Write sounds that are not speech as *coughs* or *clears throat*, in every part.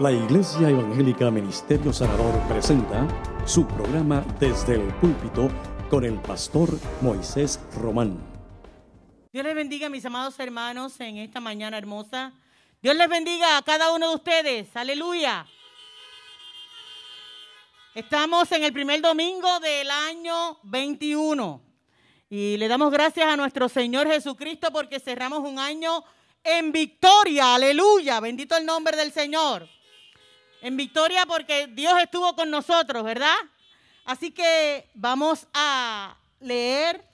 La Iglesia Evangélica Ministerio Sanador presenta su programa Desde el Púlpito con el pastor Moisés Román. Dios les bendiga, mis amados hermanos, en esta mañana hermosa. Dios les bendiga a cada uno de ustedes. Aleluya. Estamos en el primer domingo del año 21 y le damos gracias a nuestro Señor Jesucristo porque cerramos un año en victoria. Aleluya. Bendito el nombre del Señor. En victoria porque Dios estuvo con nosotros, ¿verdad? Así que vamos a leer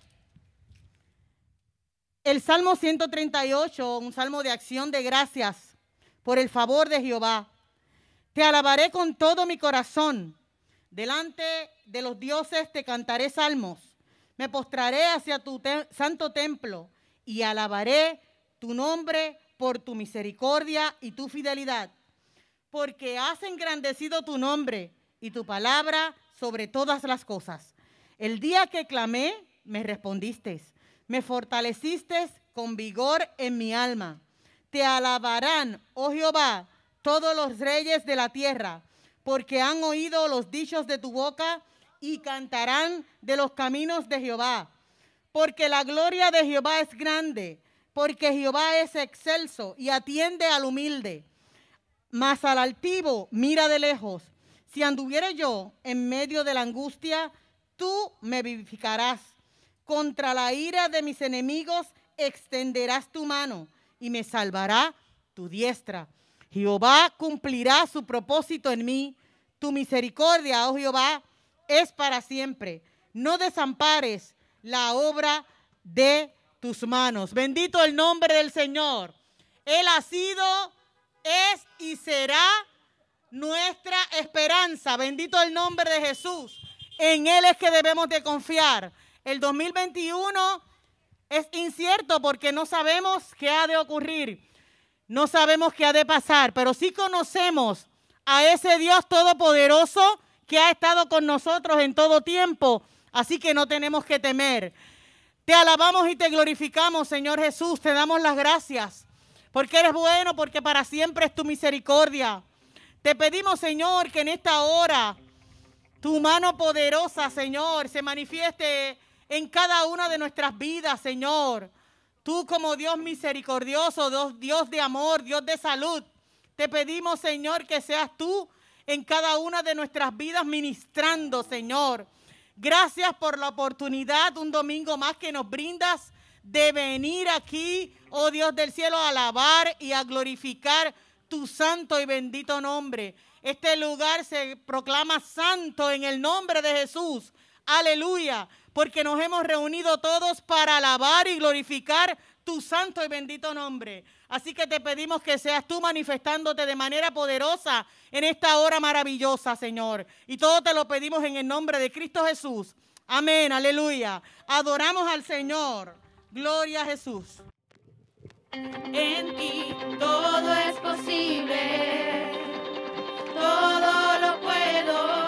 el Salmo 138, un salmo de acción de gracias por el favor de Jehová. Te alabaré con todo mi corazón Delante de los dioses te cantaré salmos. Me postraré hacia tu santo templo y alabaré tu nombre por tu misericordia y tu fidelidad. Porque has engrandecido tu nombre y tu palabra sobre todas las cosas. El día que clamé, me respondiste. Me fortaleciste con vigor en mi alma. Te alabarán, oh Jehová, todos los reyes de la tierra porque han oído los dichos de tu boca y cantarán de los caminos de Jehová. Porque la gloria de Jehová es grande, porque Jehová es excelso y atiende al humilde. Mas al altivo mira de lejos. Si anduviere yo en medio de la angustia, tú me vivificarás. Contra la ira de mis enemigos extenderás tu mano y me salvará tu diestra. Jehová cumplirá su propósito en mí. Tu misericordia, oh Jehová, es para siempre. No desampares la obra de tus manos. Bendito el nombre del Señor. Él ha sido, es y será nuestra esperanza. Bendito el nombre de Jesús. En Él es que debemos de confiar. El 2021 es incierto porque no sabemos qué ha de ocurrir. No sabemos qué ha de pasar, pero sí conocemos a ese Dios todopoderoso que ha estado con nosotros en todo tiempo. Así que no tenemos que temer. Te alabamos y te glorificamos, Señor Jesús. Te damos las gracias. Porque eres bueno, porque para siempre es tu misericordia. Te pedimos, Señor, que en esta hora tu mano poderosa, Señor, se manifieste en cada una de nuestras vidas, Señor. Tú como Dios misericordioso, Dios, de amor, Dios de salud. Te pedimos, Señor, que seas tú en cada una de nuestras vidas ministrando, Señor. Gracias por la oportunidad, un domingo más que nos brindas de venir aquí, oh Dios del cielo, a alabar y a glorificar tu santo y bendito nombre. Este lugar se proclama santo en el nombre de Jesús. Aleluya porque nos hemos reunido todos para alabar y glorificar tu santo y bendito nombre. Así que te pedimos que seas tú manifestándote de manera poderosa en esta hora maravillosa, Señor. Y todo te lo pedimos en el nombre de Cristo Jesús. Amén, aleluya. Adoramos al Señor. Gloria a Jesús. En ti todo es posible, todo lo puedo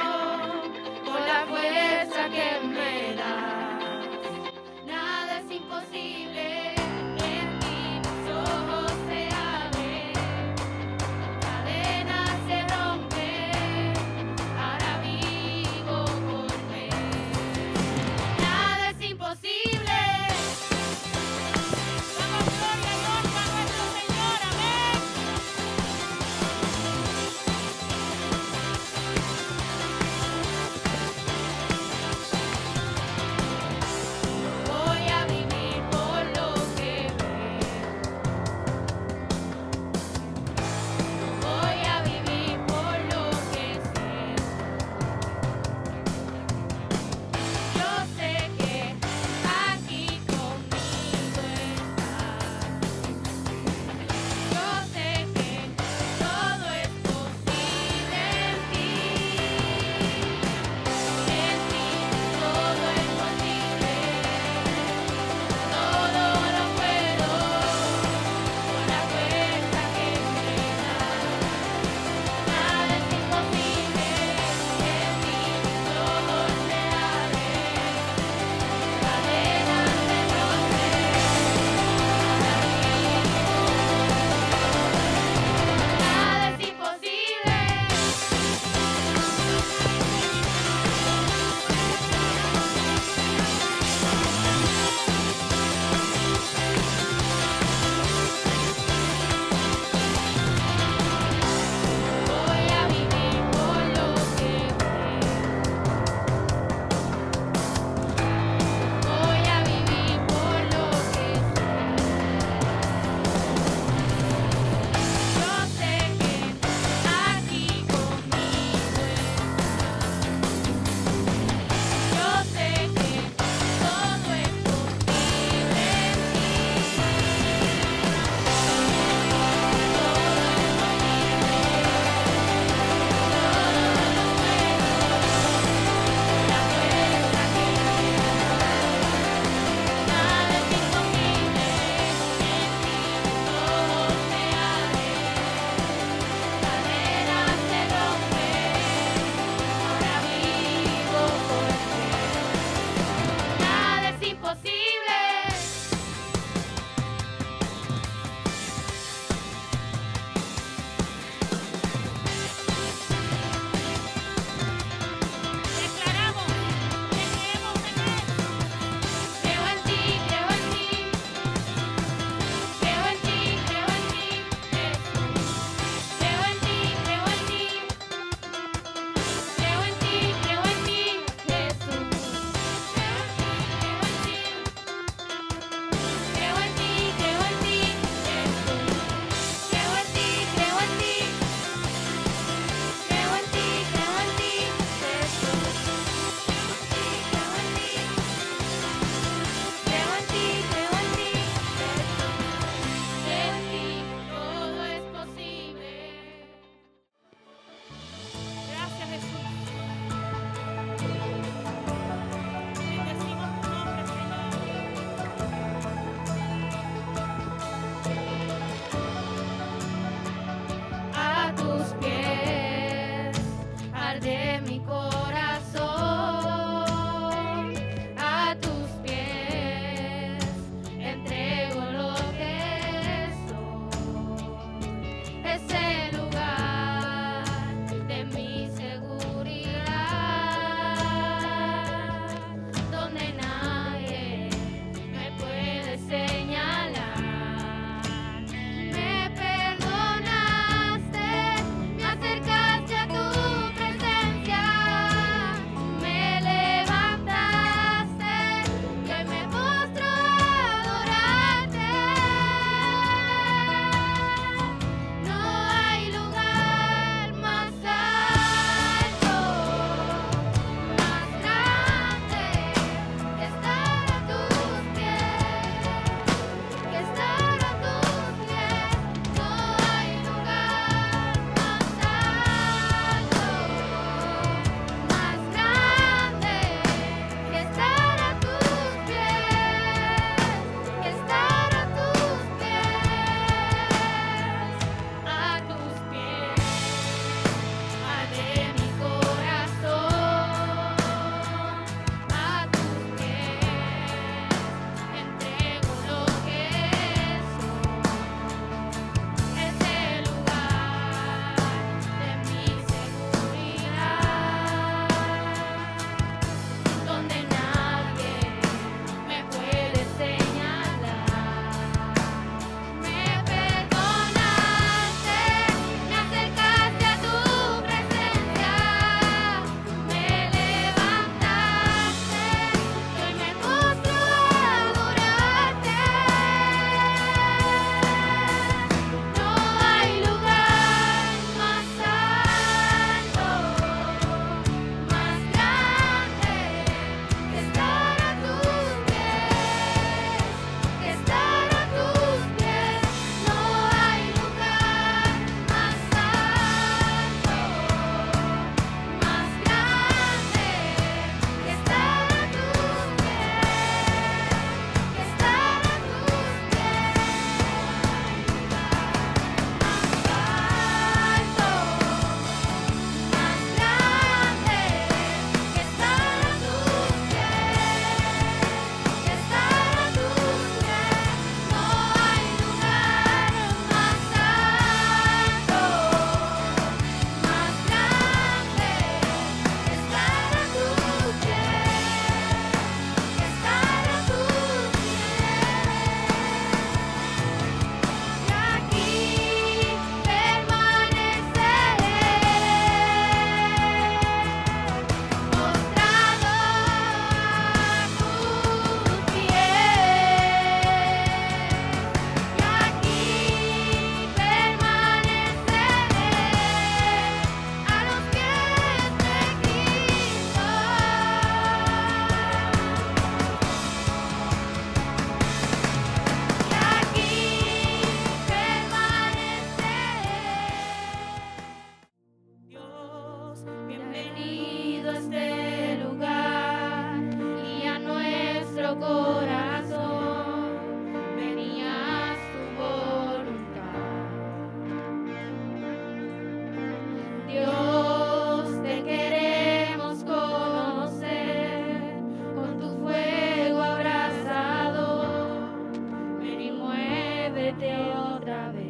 vete otra vez.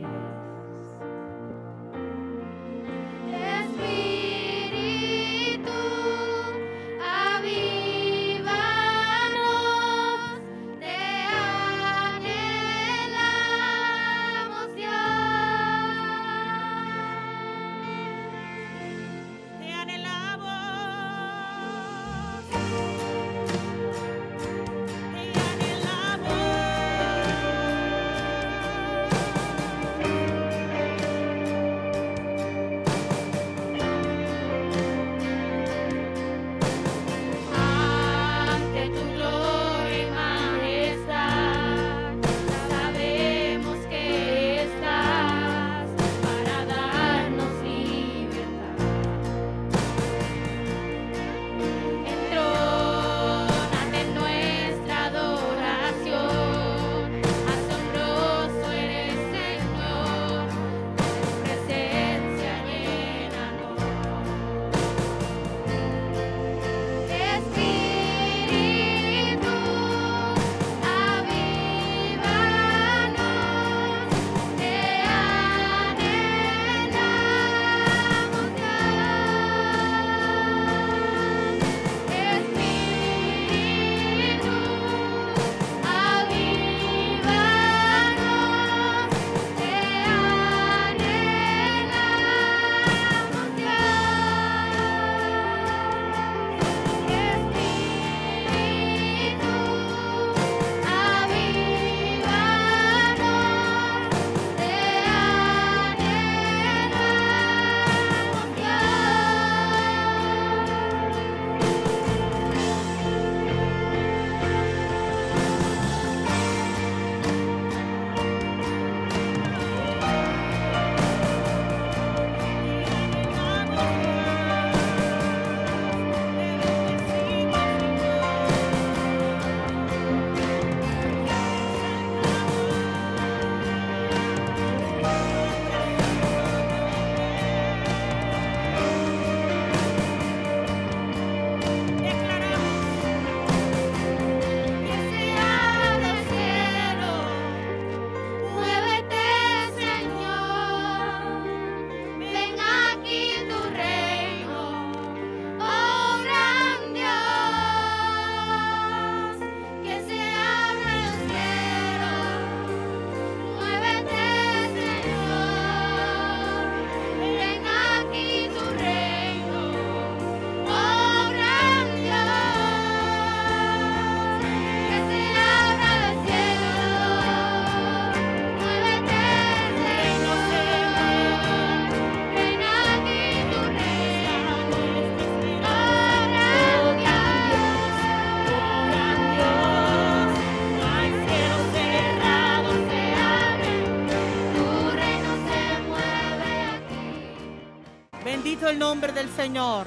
El nombre del Señor.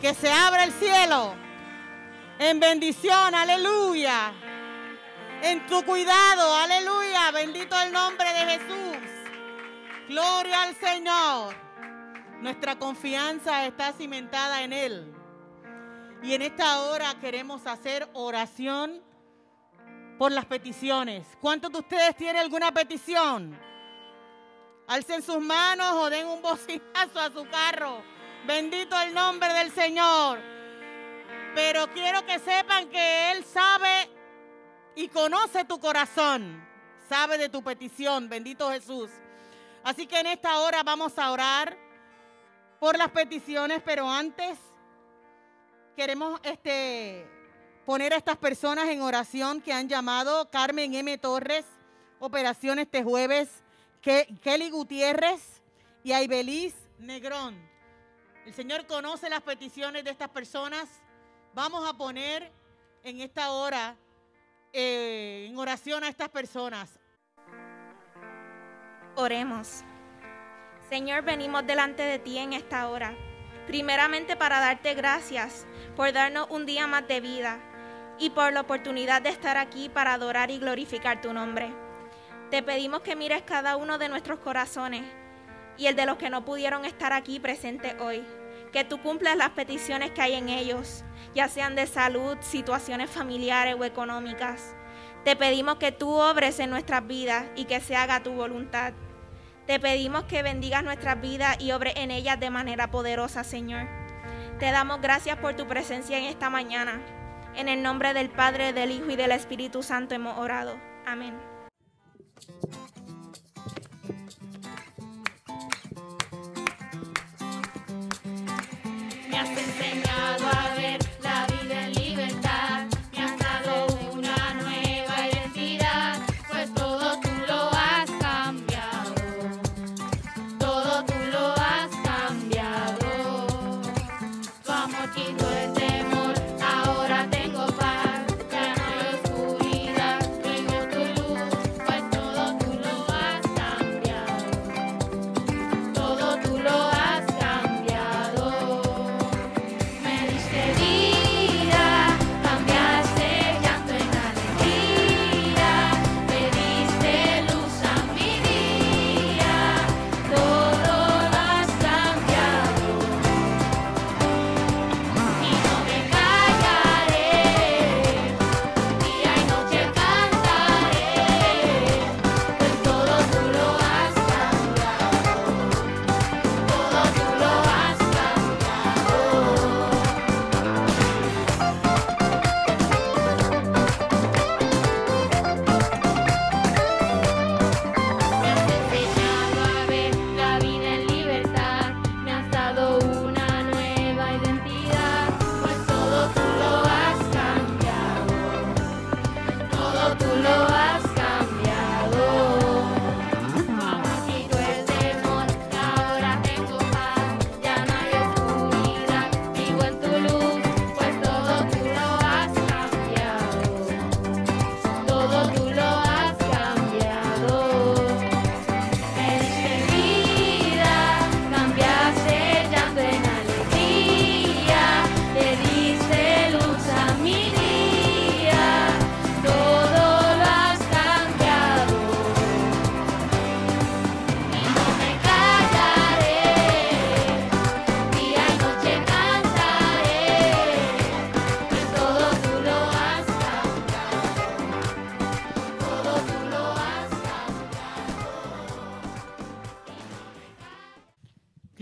Que se abra el cielo en bendición, aleluya. En tu cuidado, aleluya. Bendito el nombre de Jesús. Gloria al Señor. Nuestra confianza está cimentada en Él. Y en esta hora queremos hacer oración por las peticiones. ¿Cuántos de ustedes tienen alguna petición? Alcen sus manos o den un bocinazo a su carro. Bendito el nombre del Señor. Pero quiero que sepan que Él sabe y conoce tu corazón. Sabe de tu petición. Bendito Jesús. Así que en esta hora vamos a orar por las peticiones, pero antes queremos este, poner a estas personas en oración que han llamado Carmen M. Torres, operación este jueves Kelly Gutiérrez y Aibeliz Negrón. El Señor conoce las peticiones de estas personas. Vamos a poner en esta hora eh, en oración a estas personas. Oremos. Señor, venimos delante de ti en esta hora. Primeramente para darte gracias por darnos un día más de vida y por la oportunidad de estar aquí para adorar y glorificar tu nombre. Te pedimos que mires cada uno de nuestros corazones y el de los que no pudieron estar aquí presentes hoy. Que tú cumplas las peticiones que hay en ellos, ya sean de salud, situaciones familiares o económicas. Te pedimos que tú obres en nuestras vidas y que se haga tu voluntad. Te pedimos que bendigas nuestras vidas y obres en ellas de manera poderosa, Señor. Te damos gracias por tu presencia en esta mañana. En el nombre del Padre, del Hijo y del Espíritu Santo hemos orado. Amén. Me has enseñado a ver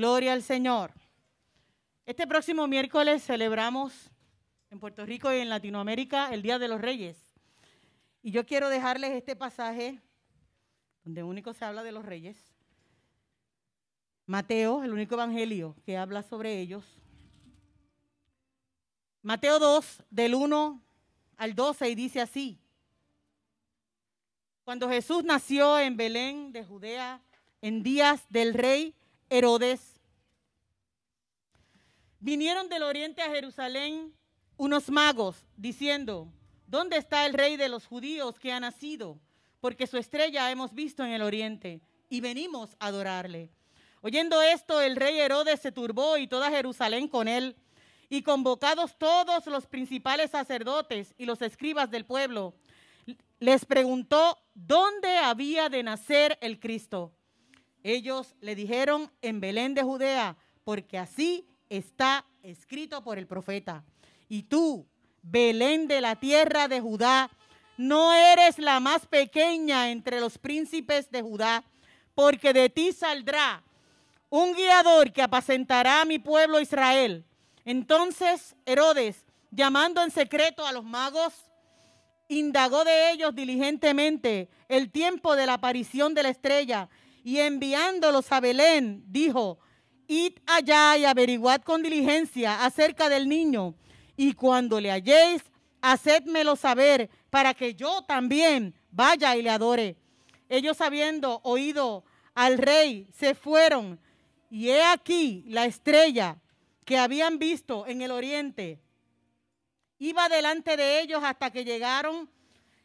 Gloria al Señor. Este próximo miércoles celebramos en Puerto Rico y en Latinoamérica el Día de los Reyes. Y yo quiero dejarles este pasaje donde único se habla de los reyes. Mateo, el único evangelio que habla sobre ellos. Mateo 2, del 1 al 12, y dice así. Cuando Jesús nació en Belén de Judea, en días del rey Herodes, vinieron del oriente a Jerusalén unos magos diciendo, ¿dónde está el rey de los judíos que ha nacido? Porque su estrella hemos visto en el oriente y venimos a adorarle. Oyendo esto, el rey Herodes se turbó y toda Jerusalén con él. Y convocados todos los principales sacerdotes y los escribas del pueblo, les preguntó dónde había de nacer el Cristo. Ellos le dijeron en Belén de Judea, porque así está escrito por el profeta. Y tú, Belén de la tierra de Judá, no eres la más pequeña entre los príncipes de Judá, porque de ti saldrá un guiador que apacentará a mi pueblo Israel. Entonces Herodes, llamando en secreto a los magos, indagó de ellos diligentemente el tiempo de la aparición de la estrella y enviándolos a Belén, dijo, id allá y averiguad con diligencia acerca del niño, y cuando le halléis, hacedmelo saber, para que yo también vaya y le adore. Ellos habiendo oído al rey, se fueron, y he aquí la estrella que habían visto en el oriente. Iba delante de ellos hasta que llegaron,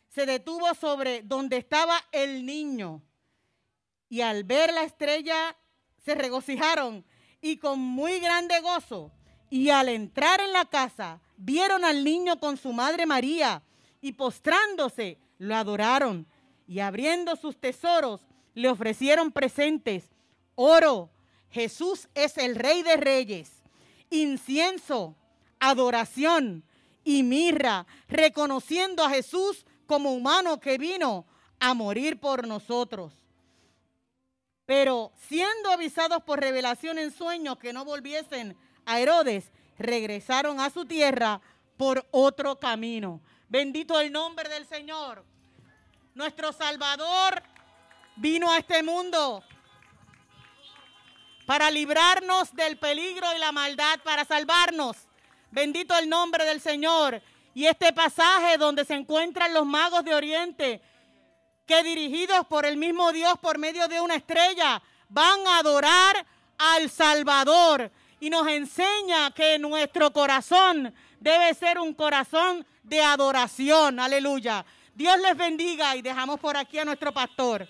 se detuvo sobre donde estaba el niño. Y al ver la estrella, se regocijaron y con muy grande gozo. Y al entrar en la casa, vieron al niño con su madre María y postrándose, lo adoraron. Y abriendo sus tesoros, le ofrecieron presentes, oro. Jesús es el rey de reyes, incienso, adoración y mirra, reconociendo a Jesús como humano que vino a morir por nosotros. Pero siendo avisados por revelación en sueños que no volviesen a Herodes, regresaron a su tierra por otro camino. Bendito el nombre del Señor. Nuestro Salvador vino a este mundo para librarnos del peligro y la maldad, para salvarnos. Bendito el nombre del Señor. Y este pasaje donde se encuentran los magos de Oriente que dirigidos por el mismo Dios por medio de una estrella van a adorar al Salvador. Y nos enseña que nuestro corazón debe ser un corazón de adoración. Aleluya. Dios les bendiga y dejamos por aquí a nuestro pastor.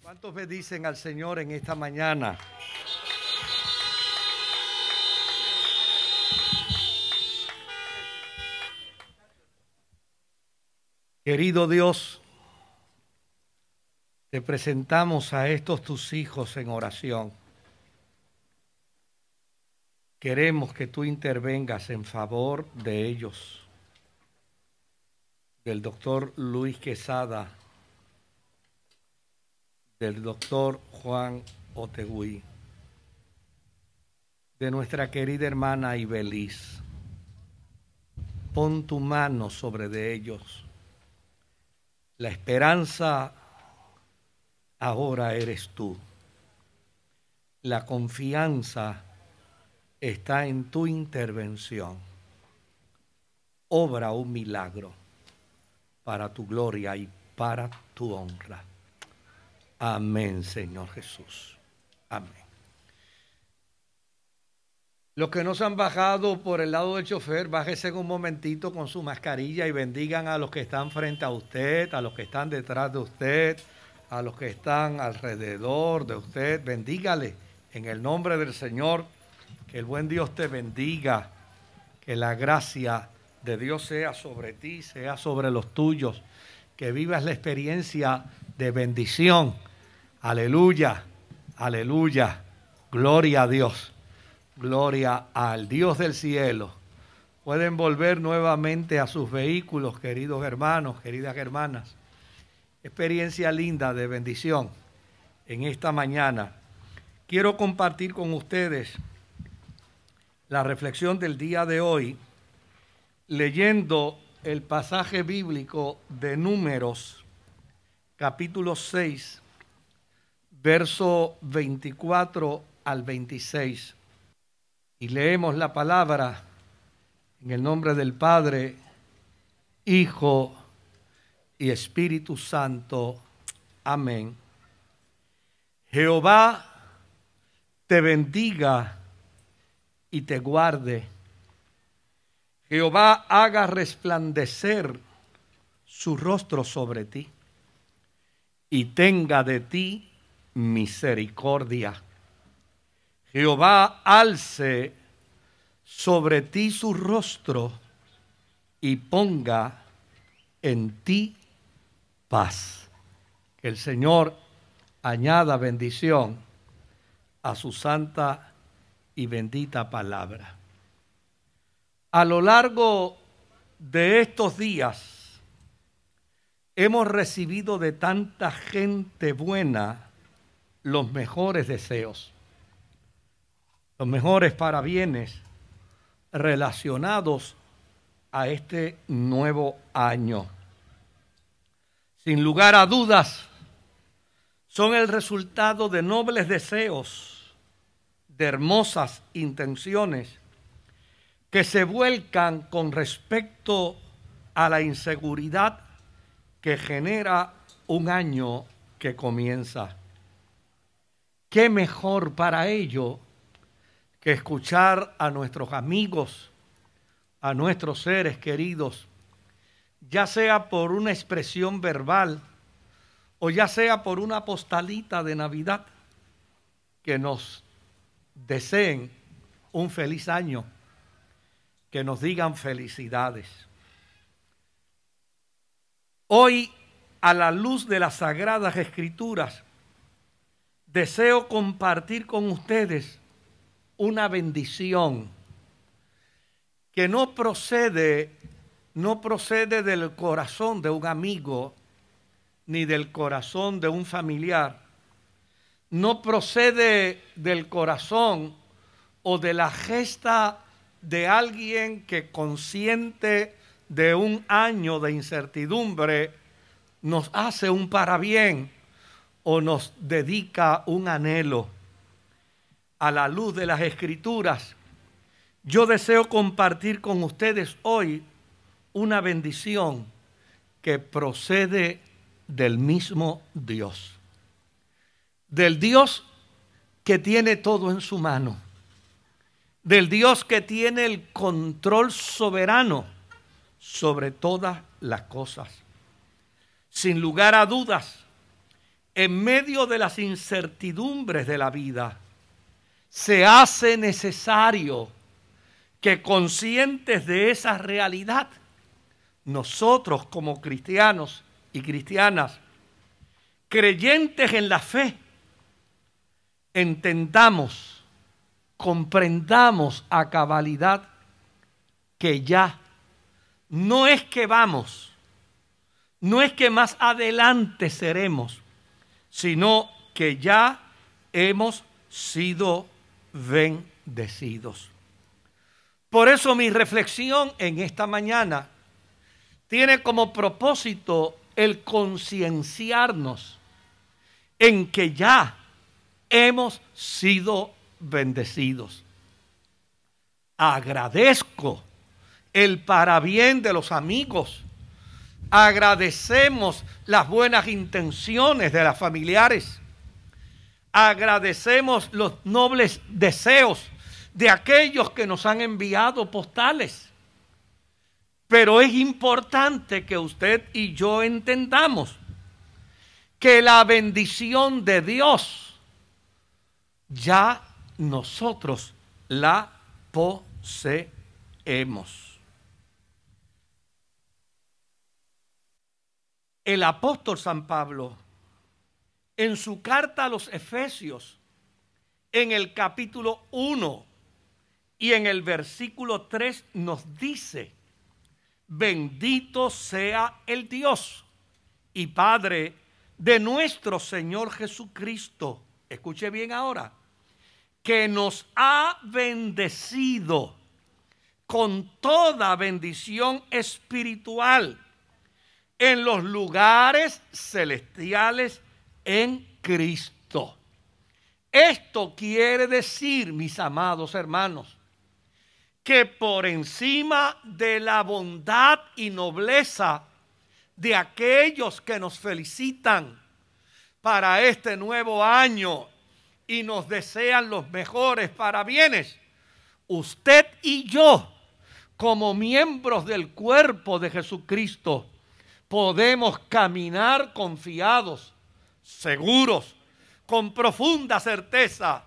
¿Cuántos bendicen al Señor en esta mañana? Querido Dios, te presentamos a estos tus hijos en oración. Queremos que tú intervengas en favor de ellos, del doctor Luis Quesada, del doctor Juan Otegui, de nuestra querida hermana Ibeliz. Pon tu mano sobre de ellos. La esperanza ahora eres tú. La confianza está en tu intervención. Obra un milagro para tu gloria y para tu honra. Amén, Señor Jesús. Amén. Los que no se han bajado por el lado del chofer, bájese un momentito con su mascarilla y bendigan a los que están frente a usted, a los que están detrás de usted, a los que están alrededor de usted, bendígale en el nombre del Señor, que el buen Dios te bendiga, que la gracia de Dios sea sobre ti, sea sobre los tuyos, que vivas la experiencia de bendición. Aleluya, aleluya, gloria a Dios, gloria al Dios del cielo. Pueden volver nuevamente a sus vehículos, queridos hermanos, queridas hermanas experiencia linda de bendición en esta mañana. Quiero compartir con ustedes la reflexión del día de hoy leyendo el pasaje bíblico de Números, capítulo 6, verso 24 al 26. Y leemos la palabra en el nombre del Padre, Hijo y Espíritu Santo. Amén. Jehová te bendiga y te guarde. Jehová haga resplandecer su rostro sobre ti y tenga de ti misericordia. Jehová alce sobre ti su rostro y ponga en ti paz. Que el Señor añada bendición a su santa y bendita palabra. A lo largo de estos días hemos recibido de tanta gente buena los mejores deseos, los mejores parabienes relacionados a este nuevo año. Sin lugar a dudas, son el resultado de nobles deseos, de hermosas intenciones que se vuelcan con respecto a la inseguridad que genera un año que comienza. ¿Qué mejor para ello que escuchar a nuestros amigos, a nuestros seres queridos, ya sea por una expresión verbal o ya sea por una postalita de Navidad, que nos deseen un feliz año, que nos digan felicidades. Hoy, a la luz de las sagradas escrituras, deseo compartir con ustedes una bendición que no procede no procede del corazón de un amigo ni del corazón de un familiar. No procede del corazón o de la gesta de alguien que consciente de un año de incertidumbre nos hace un parabién o nos dedica un anhelo. A la luz de las escrituras, yo deseo compartir con ustedes hoy una bendición que procede del mismo Dios. Del Dios que tiene todo en su mano. Del Dios que tiene el control soberano sobre todas las cosas. Sin lugar a dudas, en medio de las incertidumbres de la vida, se hace necesario que conscientes de esa realidad, nosotros como cristianos y cristianas, creyentes en la fe, entendamos, comprendamos a cabalidad que ya no es que vamos, no es que más adelante seremos, sino que ya hemos sido bendecidos. Por eso mi reflexión en esta mañana tiene como propósito el concienciarnos en que ya hemos sido bendecidos. Agradezco el parabién de los amigos. Agradecemos las buenas intenciones de las familiares. Agradecemos los nobles deseos de aquellos que nos han enviado postales. Pero es importante que usted y yo entendamos que la bendición de Dios ya nosotros la poseemos. El apóstol San Pablo, en su carta a los Efesios, en el capítulo 1 y en el versículo 3 nos dice, Bendito sea el Dios y Padre de nuestro Señor Jesucristo. Escuche bien ahora, que nos ha bendecido con toda bendición espiritual en los lugares celestiales en Cristo. Esto quiere decir, mis amados hermanos, que por encima de la bondad y nobleza de aquellos que nos felicitan para este nuevo año y nos desean los mejores para bienes, usted y yo, como miembros del cuerpo de Jesucristo, podemos caminar confiados, seguros, con profunda certeza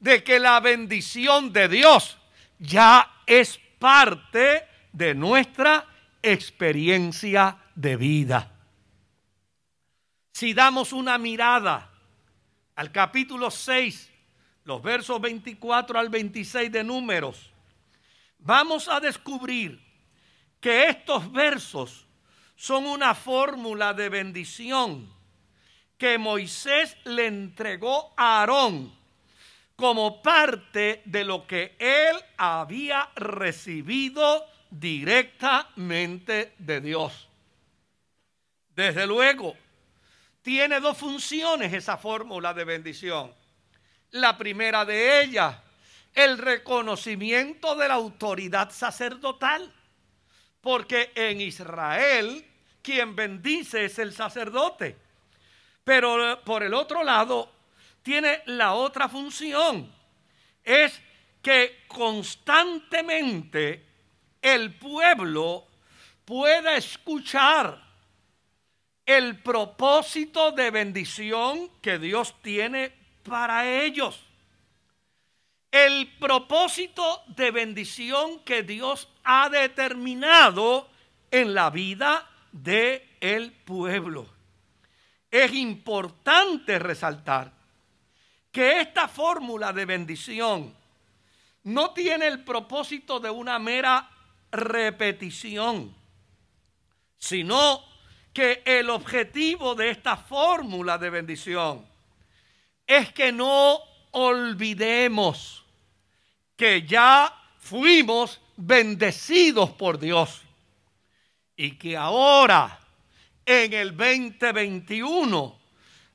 de que la bendición de Dios ya es parte de nuestra experiencia de vida. Si damos una mirada al capítulo 6, los versos 24 al 26 de números, vamos a descubrir que estos versos son una fórmula de bendición que Moisés le entregó a Aarón como parte de lo que él había recibido directamente de Dios. Desde luego, tiene dos funciones esa fórmula de bendición. La primera de ellas, el reconocimiento de la autoridad sacerdotal. Porque en Israel quien bendice es el sacerdote. Pero por el otro lado, tiene la otra función. Es que constantemente el pueblo pueda escuchar el propósito de bendición que Dios tiene para ellos. El propósito de bendición que Dios ha determinado en la vida de el pueblo. Es importante resaltar que esta fórmula de bendición no tiene el propósito de una mera repetición, sino que el objetivo de esta fórmula de bendición es que no olvidemos que ya fuimos bendecidos por Dios y que ahora en el 2021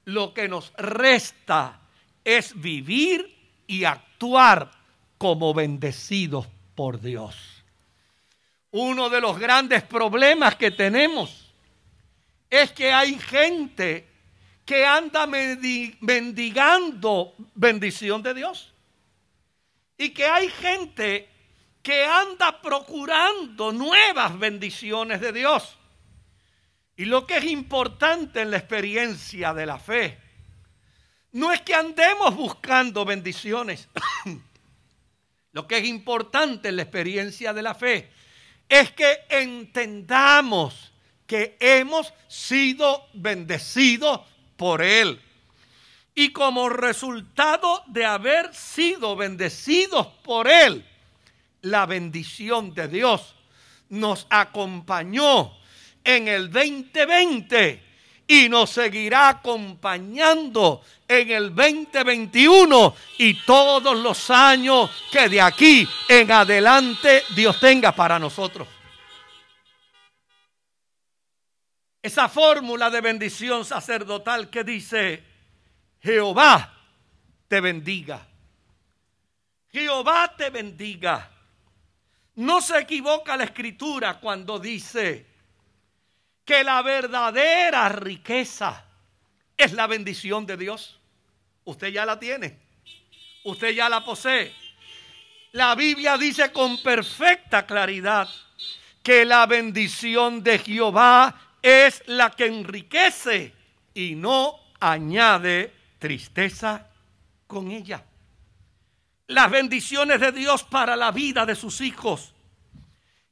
lo que nos resta es vivir y actuar como bendecidos por Dios. Uno de los grandes problemas que tenemos es que hay gente que anda mendigando bendición de Dios. Y que hay gente que anda procurando nuevas bendiciones de Dios. Y lo que es importante en la experiencia de la fe, no es que andemos buscando bendiciones. *coughs* lo que es importante en la experiencia de la fe es que entendamos que hemos sido bendecidos por Él. Y como resultado de haber sido bendecidos por Él, la bendición de Dios nos acompañó en el 2020 y nos seguirá acompañando en el 2021 y todos los años que de aquí en adelante Dios tenga para nosotros. Esa fórmula de bendición sacerdotal que dice, Jehová te bendiga. Jehová te bendiga. No se equivoca la escritura cuando dice que la verdadera riqueza es la bendición de Dios. Usted ya la tiene. Usted ya la posee. La Biblia dice con perfecta claridad que la bendición de Jehová es la que enriquece y no añade tristeza con ella las bendiciones de Dios para la vida de sus hijos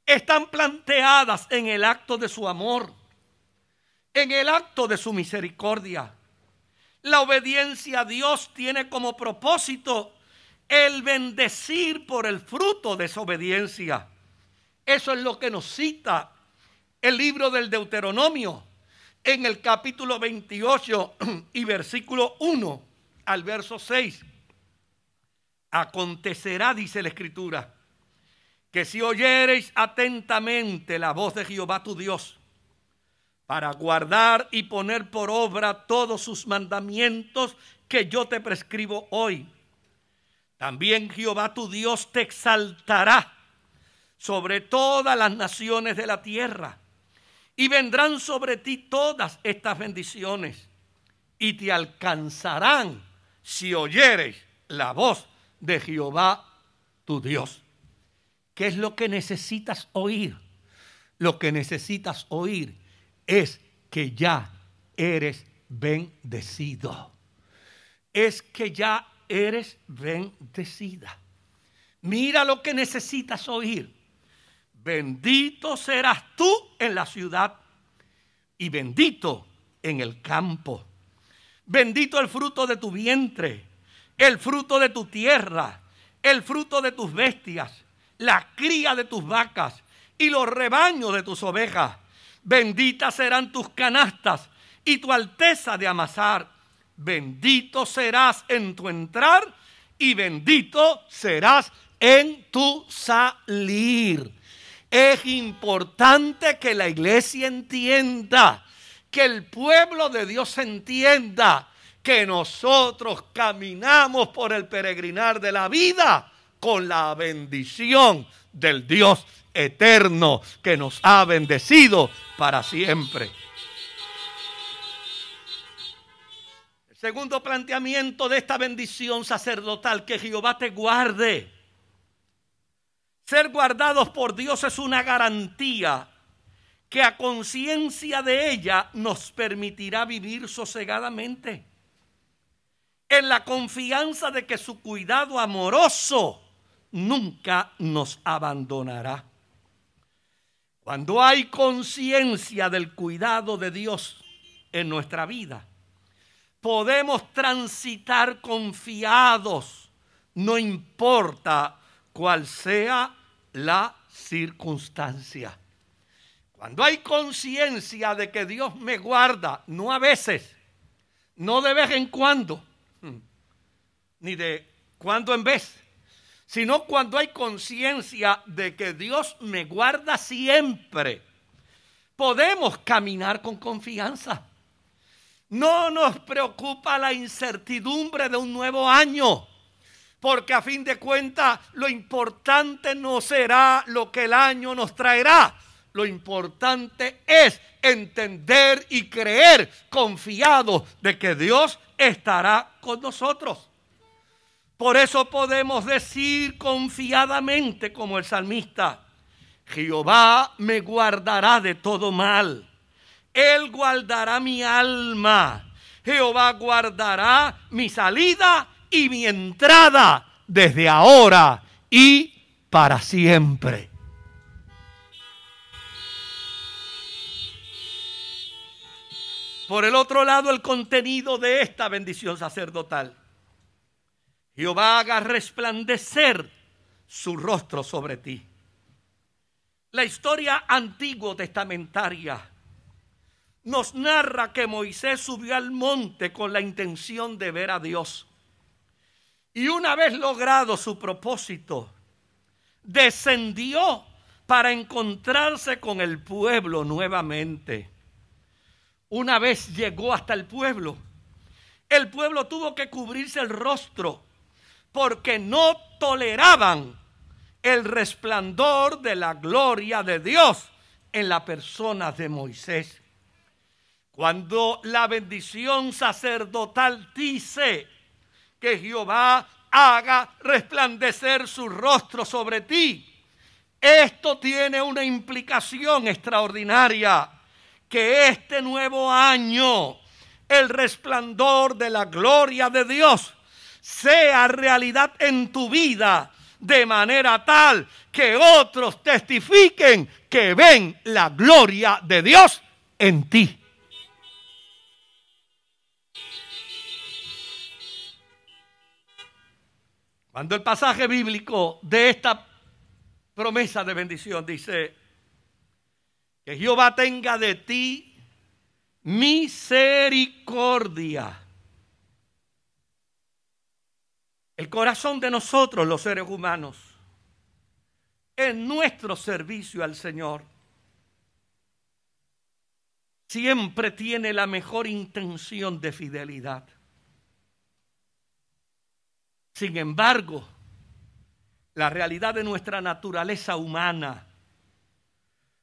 están planteadas en el acto de su amor, en el acto de su misericordia. La obediencia a Dios tiene como propósito el bendecir por el fruto de esa obediencia. Eso es lo que nos cita el libro del Deuteronomio en el capítulo 28 *clears throat* y versículo 1 al verso 6. Acontecerá, dice la Escritura, que si oyereis atentamente la voz de Jehová tu Dios, para guardar y poner por obra todos sus mandamientos que yo te prescribo hoy, también Jehová tu Dios te exaltará sobre todas las naciones de la tierra, y vendrán sobre ti todas estas bendiciones, y te alcanzarán si oyeres la voz de Jehová tu Dios. ¿Qué es lo que necesitas oír? Lo que necesitas oír es que ya eres bendecido. Es que ya eres bendecida. Mira lo que necesitas oír. Bendito serás tú en la ciudad y bendito en el campo. Bendito el fruto de tu vientre, el fruto de tu tierra, el fruto de tus bestias, la cría de tus vacas y los rebaños de tus ovejas. Benditas serán tus canastas y tu alteza de amasar. Bendito serás en tu entrar y bendito serás en tu salir. Es importante que la iglesia entienda, que el pueblo de Dios entienda que nosotros caminamos por el peregrinar de la vida con la bendición del Dios eterno que nos ha bendecido para siempre. El segundo planteamiento de esta bendición sacerdotal, que Jehová te guarde. Ser guardados por Dios es una garantía que a conciencia de ella nos permitirá vivir sosegadamente. En la confianza de que su cuidado amoroso nunca nos abandonará. Cuando hay conciencia del cuidado de Dios en nuestra vida, podemos transitar confiados, no importa cuál sea la circunstancia. Cuando hay conciencia de que Dios me guarda, no a veces, no de vez en cuando, *laughs* ni de cuando en vez, sino cuando hay conciencia de que Dios me guarda siempre, podemos caminar con confianza. No nos preocupa la incertidumbre de un nuevo año porque a fin de cuentas lo importante no será lo que el año nos traerá. Lo importante es entender y creer confiado de que Dios estará con nosotros. Por eso podemos decir confiadamente como el salmista, Jehová me guardará de todo mal. Él guardará mi alma. Jehová guardará mi salida y mi entrada desde ahora y para siempre. Por el otro lado, el contenido de esta bendición sacerdotal. Jehová haga resplandecer su rostro sobre ti. La historia antiguo testamentaria nos narra que Moisés subió al monte con la intención de ver a Dios. Y una vez logrado su propósito, descendió para encontrarse con el pueblo nuevamente. Una vez llegó hasta el pueblo, el pueblo tuvo que cubrirse el rostro porque no toleraban el resplandor de la gloria de Dios en la persona de Moisés. Cuando la bendición sacerdotal dice, que Jehová haga resplandecer su rostro sobre ti. Esto tiene una implicación extraordinaria, que este nuevo año el resplandor de la gloria de Dios sea realidad en tu vida de manera tal que otros testifiquen que ven la gloria de Dios en ti. Cuando el pasaje bíblico de esta promesa de bendición dice que Jehová tenga de ti misericordia. El corazón de nosotros, los seres humanos, en nuestro servicio al Señor, siempre tiene la mejor intención de fidelidad. Sin embargo, la realidad de nuestra naturaleza humana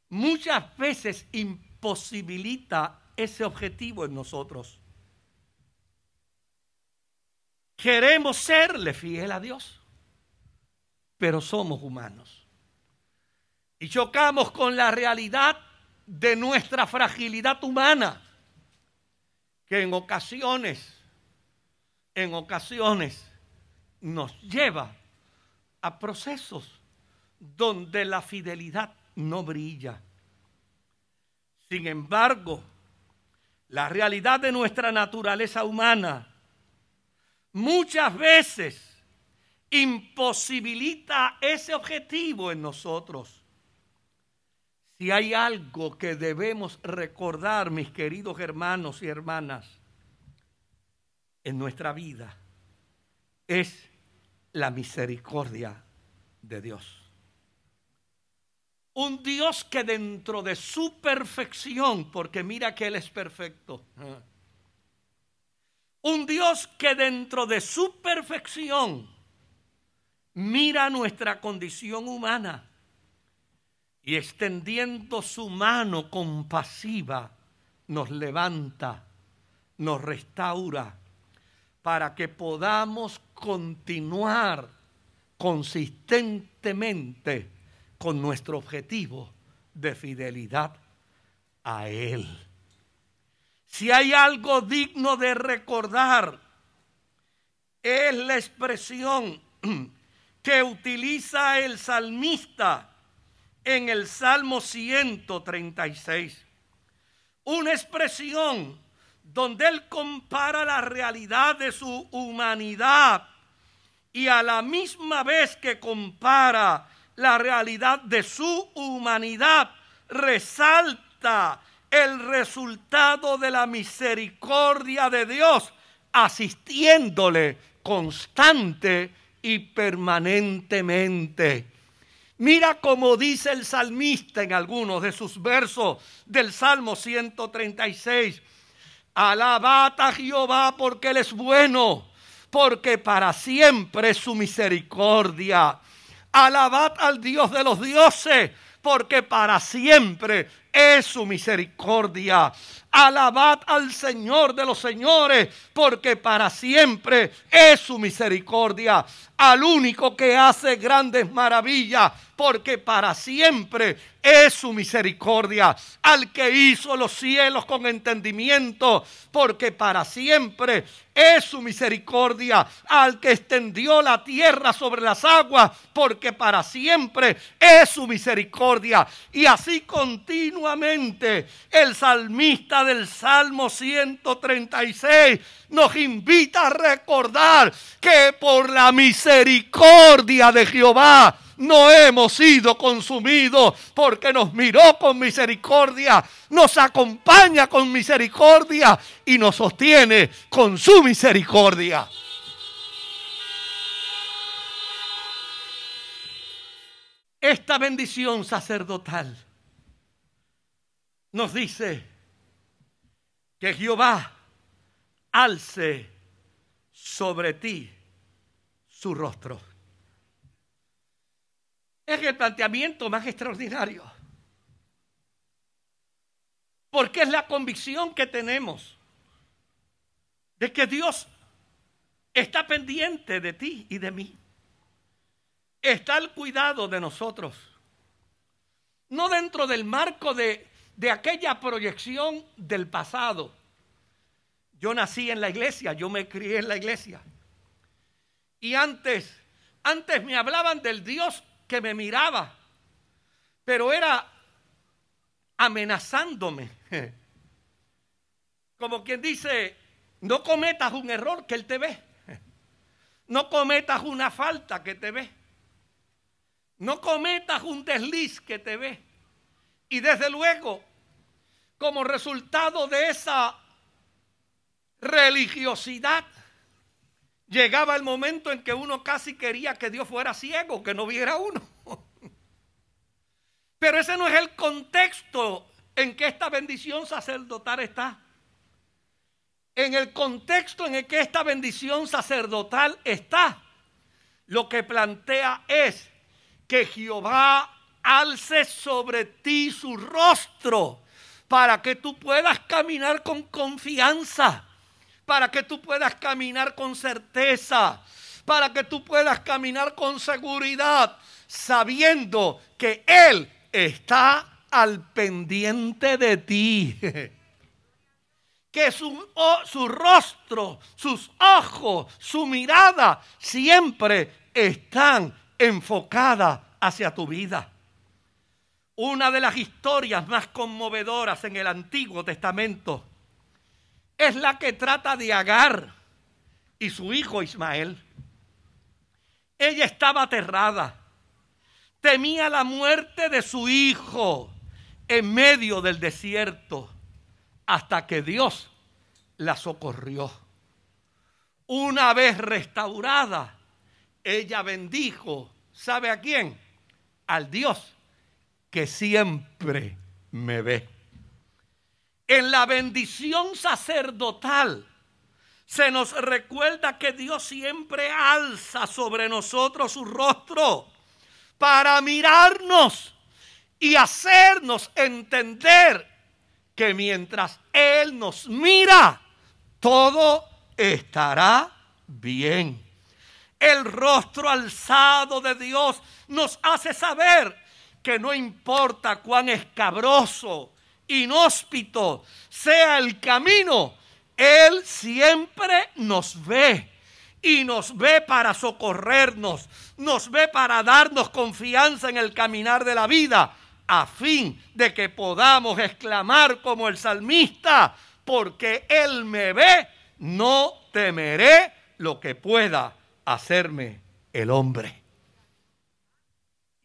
muchas veces imposibilita ese objetivo en nosotros. Queremos serle fiel a Dios, pero somos humanos. Y chocamos con la realidad de nuestra fragilidad humana, que en ocasiones, en ocasiones, nos lleva a procesos donde la fidelidad no brilla. Sin embargo, la realidad de nuestra naturaleza humana muchas veces imposibilita ese objetivo en nosotros. Si hay algo que debemos recordar, mis queridos hermanos y hermanas, en nuestra vida, es la misericordia de Dios. Un Dios que dentro de su perfección, porque mira que Él es perfecto, un Dios que dentro de su perfección mira nuestra condición humana y extendiendo su mano compasiva nos levanta, nos restaura, para que podamos continuar consistentemente con nuestro objetivo de fidelidad a Él. Si hay algo digno de recordar, es la expresión *clears throat* que utiliza el salmista en el Salmo 136. Una expresión donde él compara la realidad de su humanidad y a la misma vez que compara la realidad de su humanidad, resalta el resultado de la misericordia de Dios, asistiéndole constante y permanentemente. Mira cómo dice el salmista en algunos de sus versos del Salmo 136. Alabad a Jehová porque Él es bueno, porque para siempre es su misericordia. Alabad al Dios de los dioses, porque para siempre es su misericordia. Alabad al Señor de los señores, porque para siempre es su misericordia. Al único que hace grandes maravillas, porque para siempre es su misericordia. Al que hizo los cielos con entendimiento, porque para siempre es su misericordia. Al que extendió la tierra sobre las aguas, porque para siempre es su misericordia. Y así continuamente el salmista del Salmo 136 nos invita a recordar que por la misericordia de Jehová no hemos sido consumidos porque nos miró con misericordia, nos acompaña con misericordia y nos sostiene con su misericordia. Esta bendición sacerdotal nos dice que Jehová alce sobre ti su rostro. Es el planteamiento más extraordinario. Porque es la convicción que tenemos de que Dios está pendiente de ti y de mí. Está al cuidado de nosotros. No dentro del marco de de aquella proyección del pasado. Yo nací en la iglesia, yo me crié en la iglesia. Y antes, antes me hablaban del Dios que me miraba, pero era amenazándome. *laughs* Como quien dice, no cometas un error que Él te ve. No cometas una falta que te ve. No cometas un desliz que te ve. Y desde luego, como resultado de esa religiosidad, llegaba el momento en que uno casi quería que Dios fuera ciego, que no viera uno. *laughs* Pero ese no es el contexto en que esta bendición sacerdotal está. En el contexto en el que esta bendición sacerdotal está, lo que plantea es que Jehová alce sobre ti su rostro para que tú puedas caminar con confianza, para que tú puedas caminar con certeza, para que tú puedas caminar con seguridad, sabiendo que Él está al pendiente de ti. *laughs* que su, su rostro, sus ojos, su mirada siempre están enfocadas hacia tu vida. Una de las historias más conmovedoras en el Antiguo Testamento es la que trata de Agar y su hijo Ismael. Ella estaba aterrada, temía la muerte de su hijo en medio del desierto, hasta que Dios la socorrió. Una vez restaurada, ella bendijo, ¿sabe a quién? Al Dios que siempre me ve. En la bendición sacerdotal se nos recuerda que Dios siempre alza sobre nosotros su rostro para mirarnos y hacernos entender que mientras Él nos mira, todo estará bien. El rostro alzado de Dios nos hace saber que no importa cuán escabroso, inhóspito sea el camino, Él siempre nos ve y nos ve para socorrernos, nos ve para darnos confianza en el caminar de la vida, a fin de que podamos exclamar como el salmista, porque Él me ve, no temeré lo que pueda hacerme el hombre.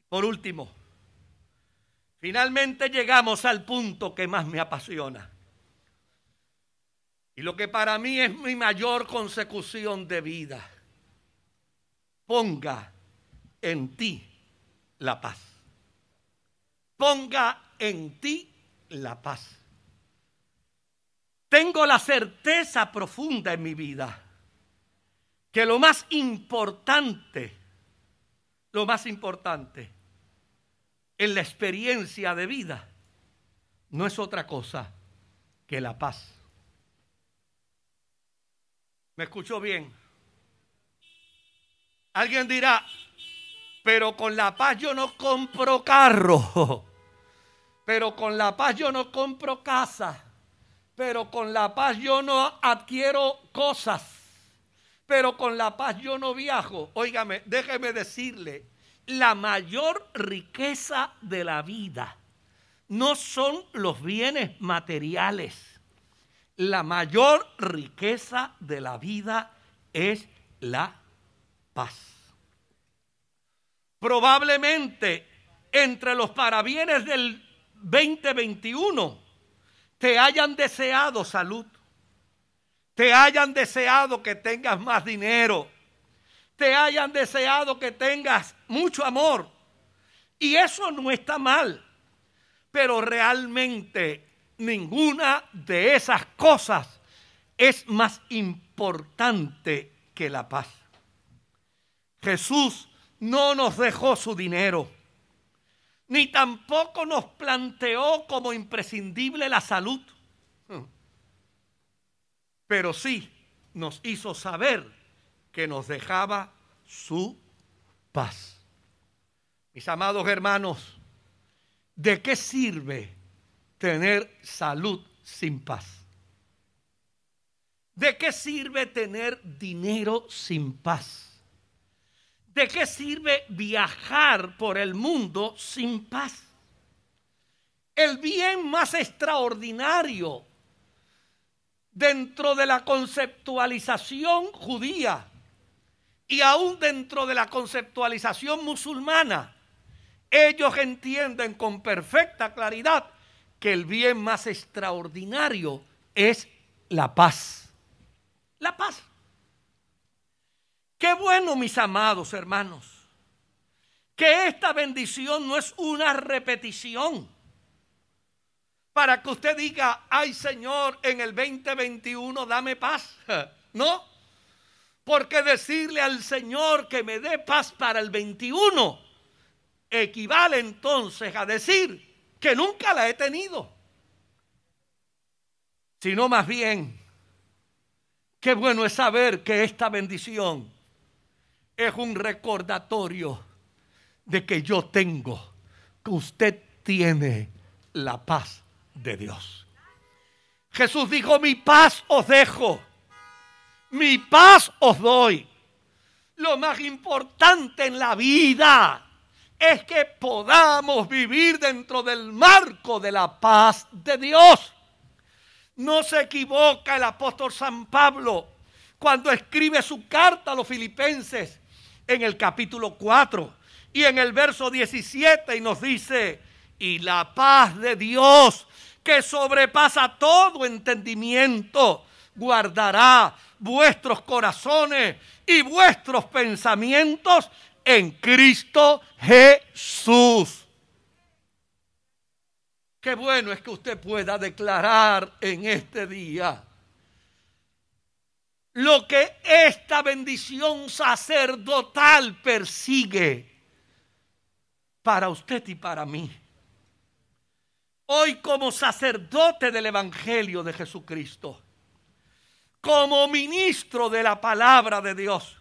Por último, finalmente llegamos al punto que más me apasiona. Y lo que para mí es mi mayor consecución de vida. Ponga en ti la paz. Ponga en ti la paz. Tengo la certeza profunda en mi vida que lo más importante, lo más importante en la experiencia de vida no es otra cosa que la paz. ¿Me escuchó bien? Alguien dirá, pero con la paz yo no compro carro, *laughs* pero con la paz yo no compro casa, pero con la paz yo no adquiero cosas, pero con la paz yo no viajo. Óigame, déjeme decirle, la mayor riqueza de la vida no son los bienes materiales. La mayor riqueza de la vida es la paz. Probablemente entre los parabienes del 2021 te hayan deseado salud, te hayan deseado que tengas más dinero, te hayan deseado que tengas mucho amor. Y eso no está mal, pero realmente ninguna de esas cosas es más importante que la paz. Jesús no nos dejó su dinero, ni tampoco nos planteó como imprescindible la salud, pero sí nos hizo saber que nos dejaba su paz. Mis amados hermanos, ¿de qué sirve tener salud sin paz? ¿De qué sirve tener dinero sin paz? ¿De qué sirve viajar por el mundo sin paz? El bien más extraordinario dentro de la conceptualización judía y aún dentro de la conceptualización musulmana, ellos entienden con perfecta claridad que el bien más extraordinario es la paz. La paz. Qué bueno, mis amados hermanos, que esta bendición no es una repetición para que usted diga, ay Señor, en el 2021 dame paz. *laughs* No, porque decirle al Señor que me dé paz para el 21 equivale entonces a decir que nunca la he tenido. Sino más bien, qué bueno es saber que esta bendición es un recordatorio de que yo tengo, que usted tiene la paz de Dios. Jesús dijo, mi paz os dejo, mi paz os doy. Lo más importante en la vida es que podamos vivir dentro del marco de la paz de Dios. No se equivoca el apóstol San Pablo cuando escribe su carta a los filipenses en el capítulo 4 y en el verso 17 y nos dice, y la paz de Dios que sobrepasa todo entendimiento, guardará vuestros corazones y vuestros pensamientos en Cristo Jesús. Qué bueno es que usted pueda declarar en este día lo que esta bendición sacerdotal persigue para usted y para mí. Hoy como sacerdote del Evangelio de Jesucristo, como ministro de la palabra de Dios,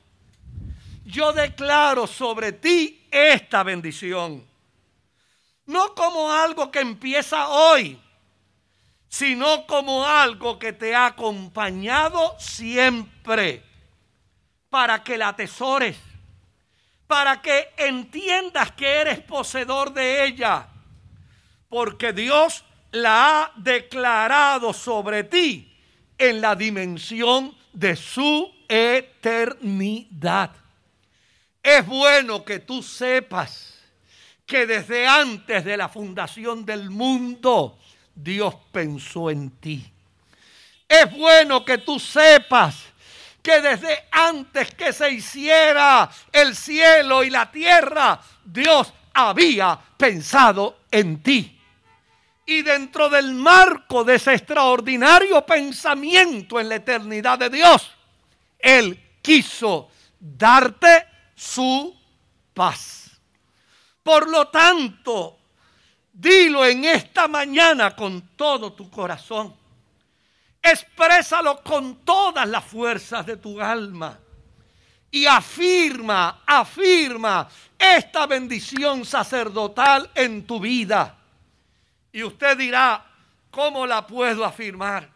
yo declaro sobre ti esta bendición. No como algo que empieza hoy, sino como algo que te ha acompañado siempre para que la atesores, para que entiendas que eres poseedor de ella, porque Dios la ha declarado sobre ti en la dimensión de su eternidad. Es bueno que tú sepas que desde antes de la fundación del mundo Dios pensó en ti. Es bueno que tú sepas que desde antes que se hiciera el cielo y la tierra, Dios había pensado en ti. Y dentro del marco de ese extraordinario pensamiento en la eternidad de Dios, Él quiso darte su paz. Por lo tanto, dilo en esta mañana con todo tu corazón. Exprésalo con todas las fuerzas de tu alma. Y afirma, afirma esta bendición sacerdotal en tu vida. Y usted dirá, ¿cómo la puedo afirmar?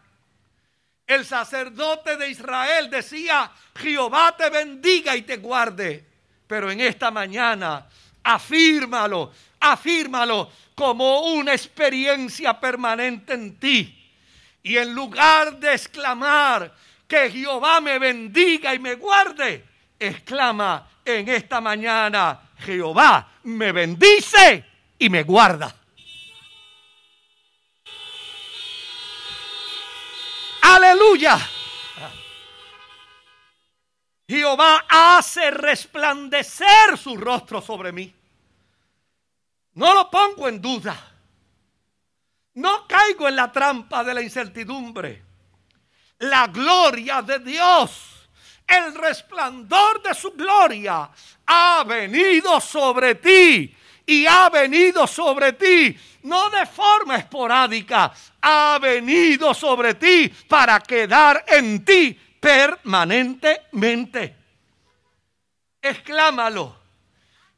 El sacerdote de Israel decía, Jehová te bendiga y te guarde. Pero en esta mañana, afírmalo, afírmalo como una experiencia permanente en ti. Y en lugar de exclamar que Jehová me bendiga y me guarde, exclama en esta mañana, Jehová me bendice y me guarda. Aleluya. Jehová hace resplandecer su rostro sobre mí. No lo pongo en duda. No caigo en la trampa de la incertidumbre. La gloria de Dios, el resplandor de su gloria, ha venido sobre ti y ha venido sobre ti, no de forma esporádica, ha venido sobre ti para quedar en ti permanentemente. Exclámalo,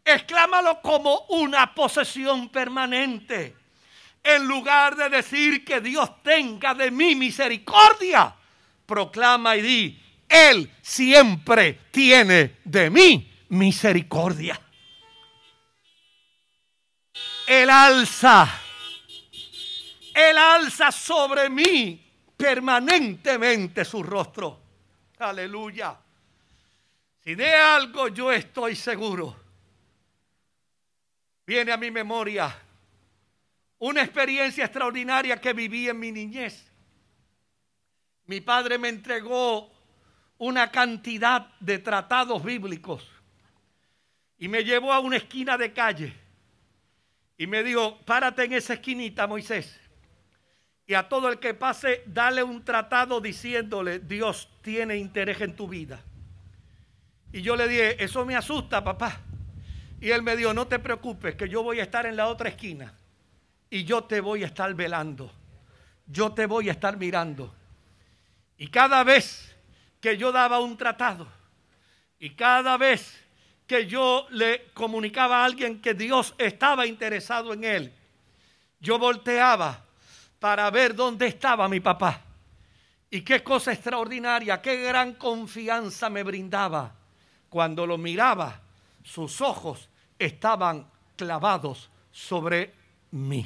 exclámalo como una posesión permanente. En lugar de decir que Dios tenga de mí misericordia, proclama y di, Él siempre tiene de mí misericordia. Él alza, Él alza sobre mí permanentemente su rostro. Aleluya. Si de algo yo estoy seguro, viene a mi memoria una experiencia extraordinaria que viví en mi niñez. Mi padre me entregó una cantidad de tratados bíblicos y me llevó a una esquina de calle y me dijo, párate en esa esquinita, Moisés. Y a todo el que pase, dale un tratado diciéndole, Dios tiene interés en tu vida. Y yo le dije, eso me asusta, papá. Y él me dijo, no te preocupes, que yo voy a estar en la otra esquina. Y yo te voy a estar velando. Yo te voy a estar mirando. Y cada vez que yo daba un tratado, y cada vez que yo le comunicaba a alguien que Dios estaba interesado en él, yo volteaba para ver dónde estaba mi papá. Y qué cosa extraordinaria, qué gran confianza me brindaba. Cuando lo miraba, sus ojos estaban clavados sobre mí.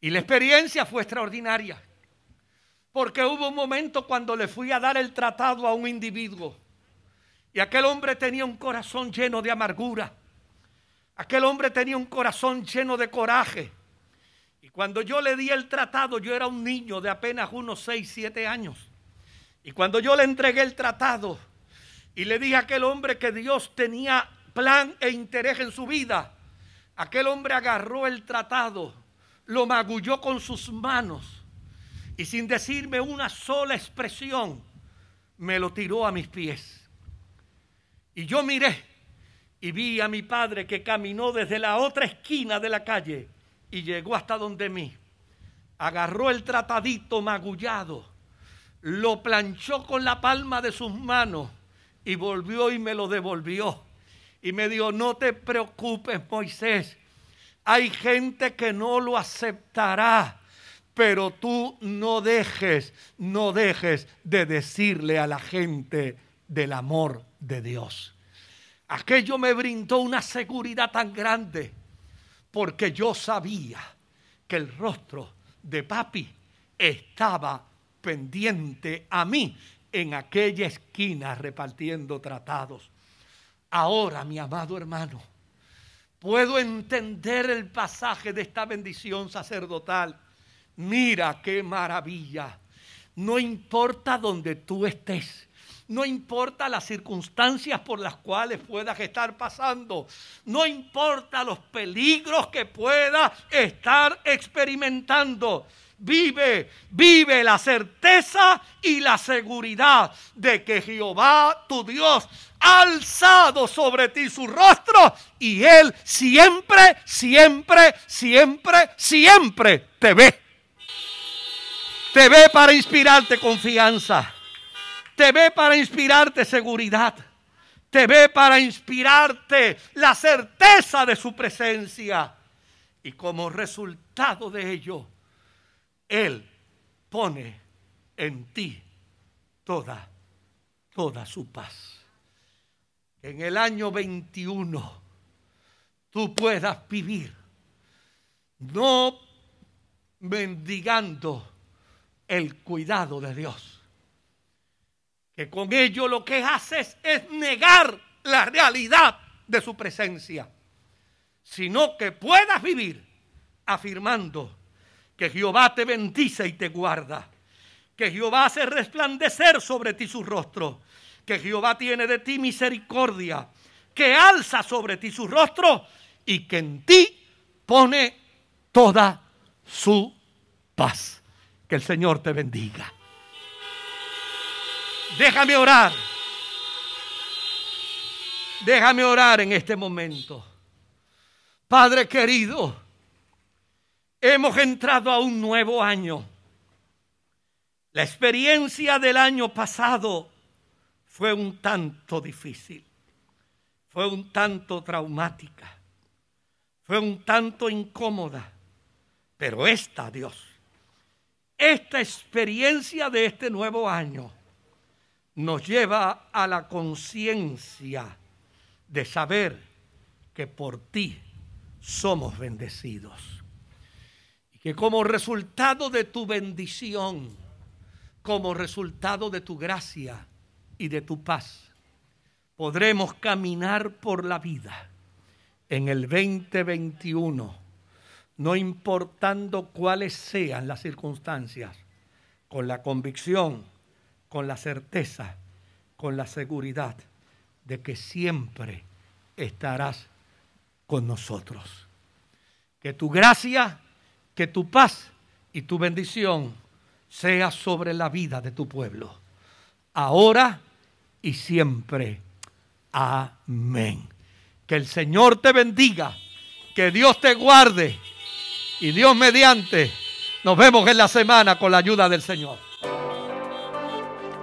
Y la experiencia fue extraordinaria. Porque hubo un momento cuando le fui a dar el tratado a un individuo. Y aquel hombre tenía un corazón lleno de amargura. Aquel hombre tenía un corazón lleno de coraje. Y cuando yo le di el tratado, yo era un niño de apenas unos 6, 7 años. Y cuando yo le entregué el tratado y le dije a aquel hombre que Dios tenía plan e interés en su vida, aquel hombre agarró el tratado, lo magulló con sus manos y sin decirme una sola expresión, me lo tiró a mis pies. Y yo miré y vi a mi padre que caminó desde la otra esquina de la calle y llegó hasta donde mí. Agarró el tratadito magullado, lo planchó con la palma de sus manos y volvió y me lo devolvió. Y me dijo, no te preocupes, Moisés. Hay gente que no lo aceptará pero tú no dejes, no dejes de decirle a la gente del amor de Dios. Aquello me brindó una seguridad tan grande porque yo sabía que el rostro de papi estaba pendiente a mí en aquella esquina repartiendo tratados. Ahora, mi amado hermano, puedo entender el pasaje de esta bendición sacerdotal Mira qué maravilla. No importa donde tú estés. No importa las circunstancias por las cuales puedas estar pasando. No importa los peligros que puedas estar experimentando. Vive, vive la certeza y la seguridad de que Jehová, tu Dios, ha alzado sobre ti su rostro y Él siempre, siempre, siempre, siempre te ve. Te ve para inspirarte confianza. Te ve para inspirarte seguridad. Te ve para inspirarte la certeza de su presencia. Y como resultado de ello, Él pone en ti toda, toda su paz. En el año 21 tú puedas vivir no mendigando el cuidado de Dios. Que con ello lo que haces es negar la realidad de su presencia, sino que puedas vivir afirmando que Jehová te bendice y te guarda, que Jehová hace resplandecer sobre ti su rostro, que Jehová tiene de ti misericordia, que alza sobre ti su rostro y que en ti pone toda su paz. Que el Señor te bendiga. Déjame orar. Déjame orar en este momento. Padre querido, hemos entrado a un nuevo año. La experiencia del año pasado fue un tanto difícil, fue un tanto traumática, fue un tanto incómoda, pero esta, Dios, esta experiencia de este nuevo año nos lleva a la conciencia de saber que por ti somos bendecidos. Y que como resultado de tu bendición, como resultado de tu gracia y de tu paz, podremos caminar por la vida en el 2021 no importando cuáles sean las circunstancias, con la convicción, con la certeza, con la seguridad de que siempre estarás con nosotros. Que tu gracia, que tu paz y tu bendición sea sobre la vida de tu pueblo, ahora y siempre. Amén. Que el Señor te bendiga, que Dios te guarde y Dios mediante, nos vemos en la semana con la ayuda del Señor.